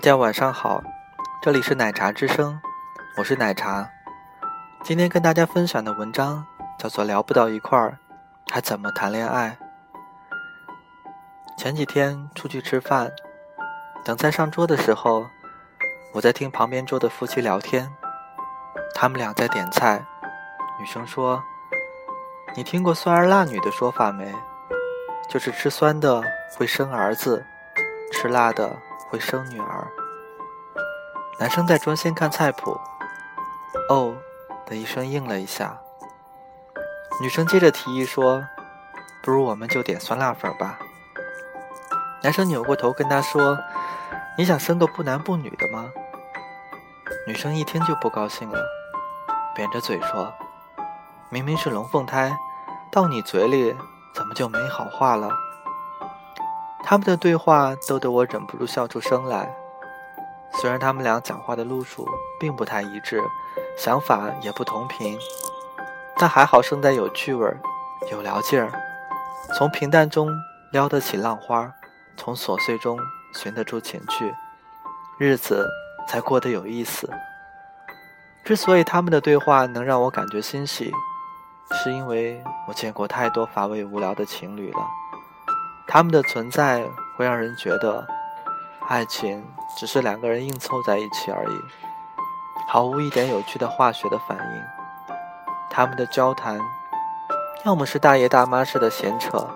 大家晚上好，这里是奶茶之声，我是奶茶。今天跟大家分享的文章叫做《聊不到一块儿，还怎么谈恋爱》。前几天出去吃饭，等菜上桌的时候，我在听旁边桌的夫妻聊天，他们俩在点菜。女生说：“你听过酸儿辣女的说法没？就是吃酸的会生儿子，吃辣的会生女儿。”男生在专心看菜谱，哦的一声应了一下。女生接着提议说：“不如我们就点酸辣粉吧。”男生扭过头跟她说：“你想生个不男不女的吗？”女生一听就不高兴了，扁着嘴说。明明是龙凤胎，到你嘴里怎么就没好话了？他们的对话逗得我忍不住笑出声来。虽然他们俩讲话的路数并不太一致，想法也不同频，但还好胜在有趣味儿、有聊劲儿。从平淡中撩得起浪花，从琐碎中寻得出情趣，日子才过得有意思。之所以他们的对话能让我感觉欣喜。是因为我见过太多乏味无聊的情侣了，他们的存在会让人觉得，爱情只是两个人硬凑在一起而已，毫无一点有趣的化学的反应。他们的交谈，要么是大爷大妈式的闲扯，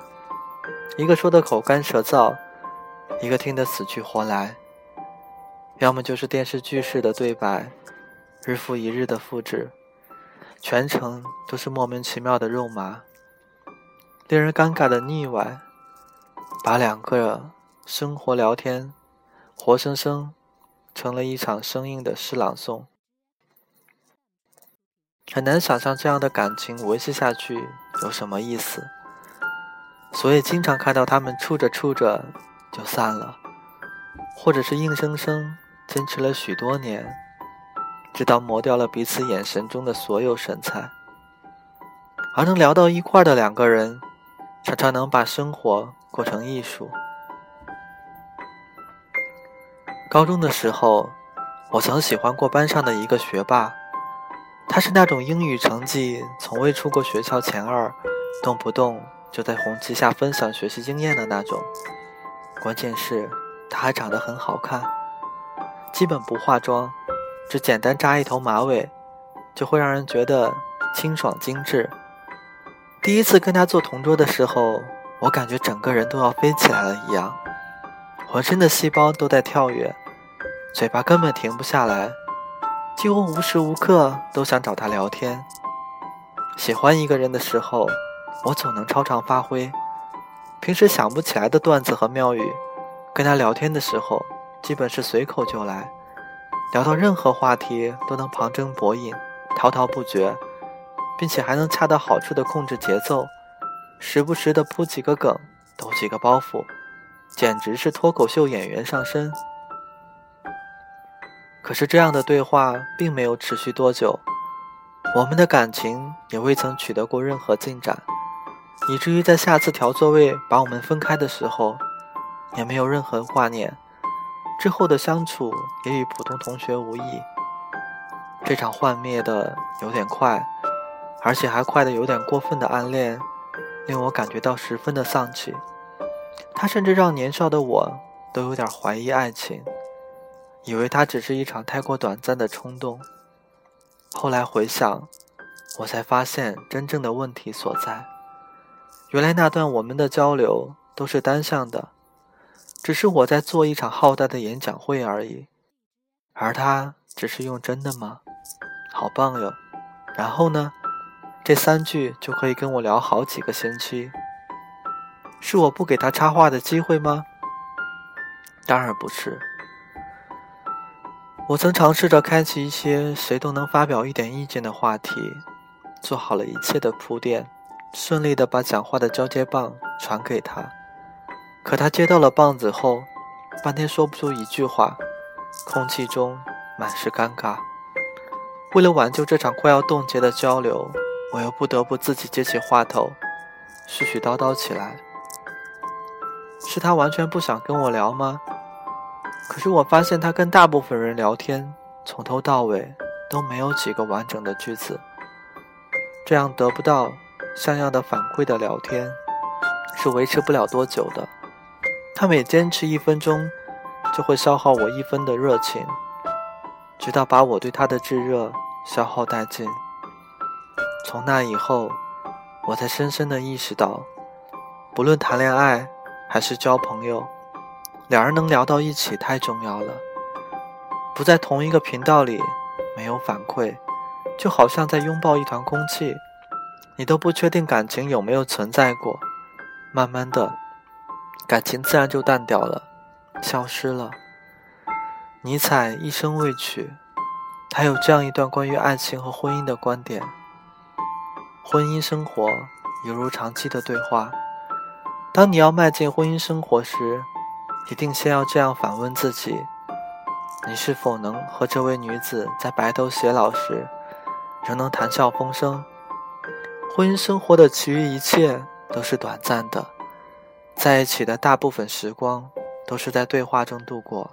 一个说的口干舌燥，一个听得死去活来；要么就是电视剧式的对白，日复一日的复制。全程都是莫名其妙的肉麻，令人尴尬的腻歪，把两个生活聊天活生生成了一场生硬的诗朗诵。很难想象这样的感情维持下去有什么意思，所以经常看到他们处着处着就散了，或者是硬生生坚持了许多年。直到磨掉了彼此眼神中的所有神采，而能聊到一块的两个人，常常能把生活过成艺术。高中的时候，我曾喜欢过班上的一个学霸，他是那种英语成绩从未出过学校前二，动不动就在红旗下分享学习经验的那种。关键是，他还长得很好看，基本不化妆。只简单扎一头马尾，就会让人觉得清爽精致。第一次跟他坐同桌的时候，我感觉整个人都要飞起来了一样，浑身的细胞都在跳跃，嘴巴根本停不下来，几乎无时无刻都想找他聊天。喜欢一个人的时候，我总能超常发挥，平时想不起来的段子和妙语，跟他聊天的时候，基本是随口就来。聊到任何话题都能旁征博引，滔滔不绝，并且还能恰到好处的控制节奏，时不时的铺几个梗，抖几个包袱，简直是脱口秀演员上身。可是这样的对话并没有持续多久，我们的感情也未曾取得过任何进展，以至于在下次调座位把我们分开的时候，也没有任何挂念。之后的相处也与普通同学无异。这场幻灭的有点快，而且还快的有点过分的暗恋，令我感觉到十分的丧气。他甚至让年少的我都有点怀疑爱情，以为它只是一场太过短暂的冲动。后来回想，我才发现真正的问题所在。原来那段我们的交流都是单向的。只是我在做一场浩大的演讲会而已，而他只是用真的吗？好棒哟！然后呢？这三句就可以跟我聊好几个星期。是我不给他插话的机会吗？当然不是。我曾尝试着开启一些谁都能发表一点意见的话题，做好了一切的铺垫，顺利的把讲话的交接棒传给他。可他接到了棒子后，半天说不出一句话，空气中满是尴尬。为了挽救这场快要冻结的交流，我又不得不自己接起话头，絮絮叨叨起来。是他完全不想跟我聊吗？可是我发现他跟大部分人聊天，从头到尾都没有几个完整的句子。这样得不到像样的反馈的聊天，是维持不了多久的。他每坚持一分钟，就会消耗我一分的热情，直到把我对他的炙热消耗殆尽。从那以后，我才深深的意识到，不论谈恋爱还是交朋友，两人能聊到一起太重要了。不在同一个频道里，没有反馈。就好像在拥抱一团空气，你都不确定感情有没有存在过，慢慢的，感情自然就淡掉了，消失了。尼采一生未娶，他有这样一段关于爱情和婚姻的观点：婚姻生活犹如长期的对话，当你要迈进婚姻生活时，一定先要这样反问自己：你是否能和这位女子在白头偕老时？仍能谈笑风生。婚姻生活的其余一切都是短暂的，在一起的大部分时光都是在对话中度过。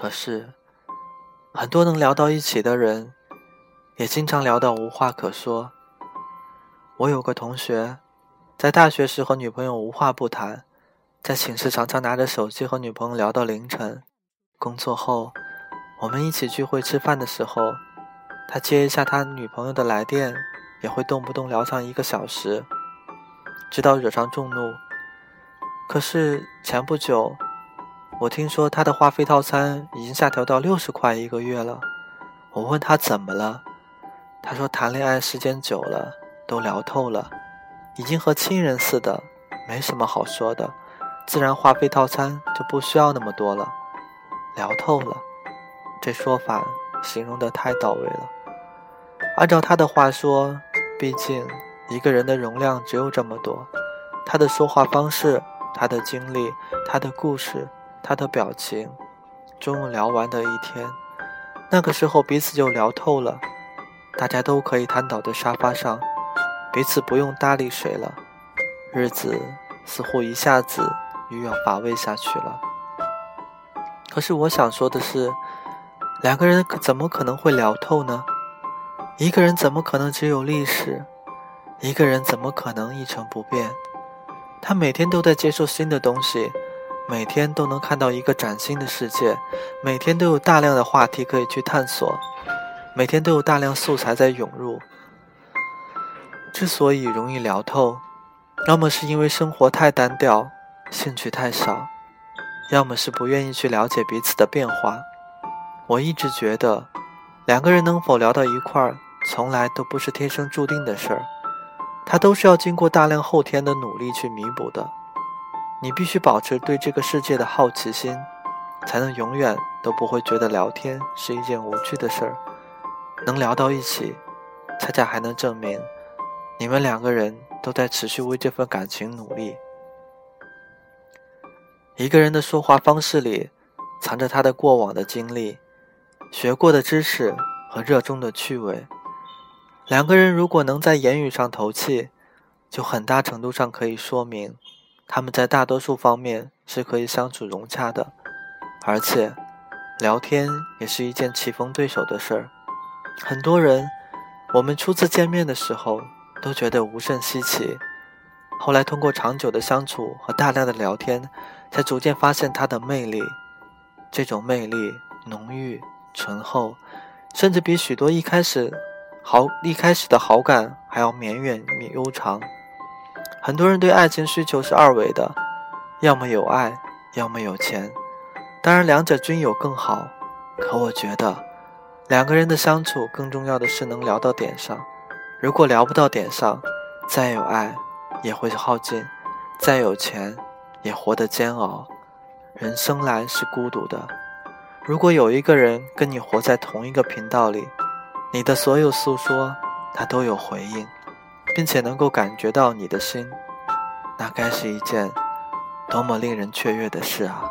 可是，很多能聊到一起的人，也经常聊到无话可说。我有个同学，在大学时和女朋友无话不谈，在寝室常常拿着手机和女朋友聊到凌晨。工作后，我们一起聚会吃饭的时候。他接一下他女朋友的来电，也会动不动聊上一个小时，直到惹上众怒。可是前不久，我听说他的话费套餐已经下调到六十块一个月了。我问他怎么了，他说谈恋爱时间久了，都聊透了，已经和亲人似的，没什么好说的，自然话费套餐就不需要那么多了。聊透了，这说法形容的太到位了。按照他的话说，毕竟一个人的容量只有这么多，他的说话方式、他的经历、他的故事、他的表情，终有聊完的一天。那个时候彼此就聊透了，大家都可以瘫倒在沙发上，彼此不用搭理谁了，日子似乎一下子又要乏味下去了。可是我想说的是，两个人可怎么可能会聊透呢？一个人怎么可能只有历史？一个人怎么可能一成不变？他每天都在接受新的东西，每天都能看到一个崭新的世界，每天都有大量的话题可以去探索，每天都有大量素材在涌入。之所以容易聊透，要么是因为生活太单调，兴趣太少，要么是不愿意去了解彼此的变化。我一直觉得，两个人能否聊到一块儿？从来都不是天生注定的事儿，它都是要经过大量后天的努力去弥补的。你必须保持对这个世界的好奇心，才能永远都不会觉得聊天是一件无趣的事儿。能聊到一起，恰恰还能证明你们两个人都在持续为这份感情努力。一个人的说话方式里，藏着他的过往的经历、学过的知识和热衷的趣味。两个人如果能在言语上投契，就很大程度上可以说明，他们在大多数方面是可以相处融洽的，而且，聊天也是一件棋逢对手的事儿。很多人，我们初次见面的时候都觉得无甚稀奇，后来通过长久的相处和大量的聊天，才逐渐发现他的魅力。这种魅力浓郁醇厚，甚至比许多一开始。好，一开始的好感还要绵远悠长。很多人对爱情需求是二维的，要么有爱，要么有钱。当然，两者均有更好。可我觉得，两个人的相处更重要的是能聊到点上。如果聊不到点上，再有爱也会耗尽，再有钱也活得煎熬。人生来是孤独的，如果有一个人跟你活在同一个频道里。你的所有诉说，他都有回应，并且能够感觉到你的心，那该是一件多么令人雀跃的事啊！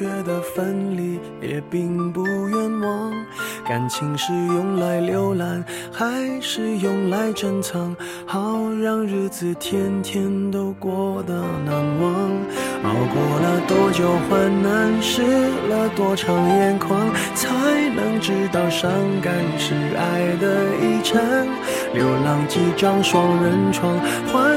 觉得分离也并不冤枉。感情是用来浏览，还是用来珍藏？好让日子天天都过得难忘。熬过了多久患难，湿了多长眼眶，才能知道伤感是爱的遗产。流浪几张双人床，换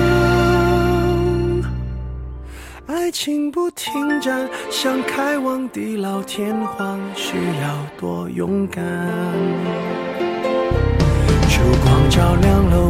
爱情不停站，想开往地老天荒，需要多勇敢。烛光照亮了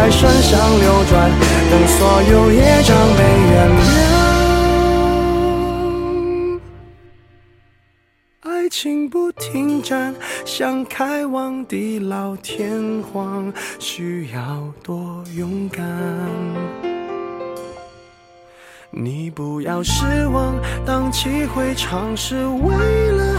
在身上流转，等所有业障被原谅。爱情不停站，想开往地老天荒，需要多勇敢。你不要失望，荡气回肠是为了。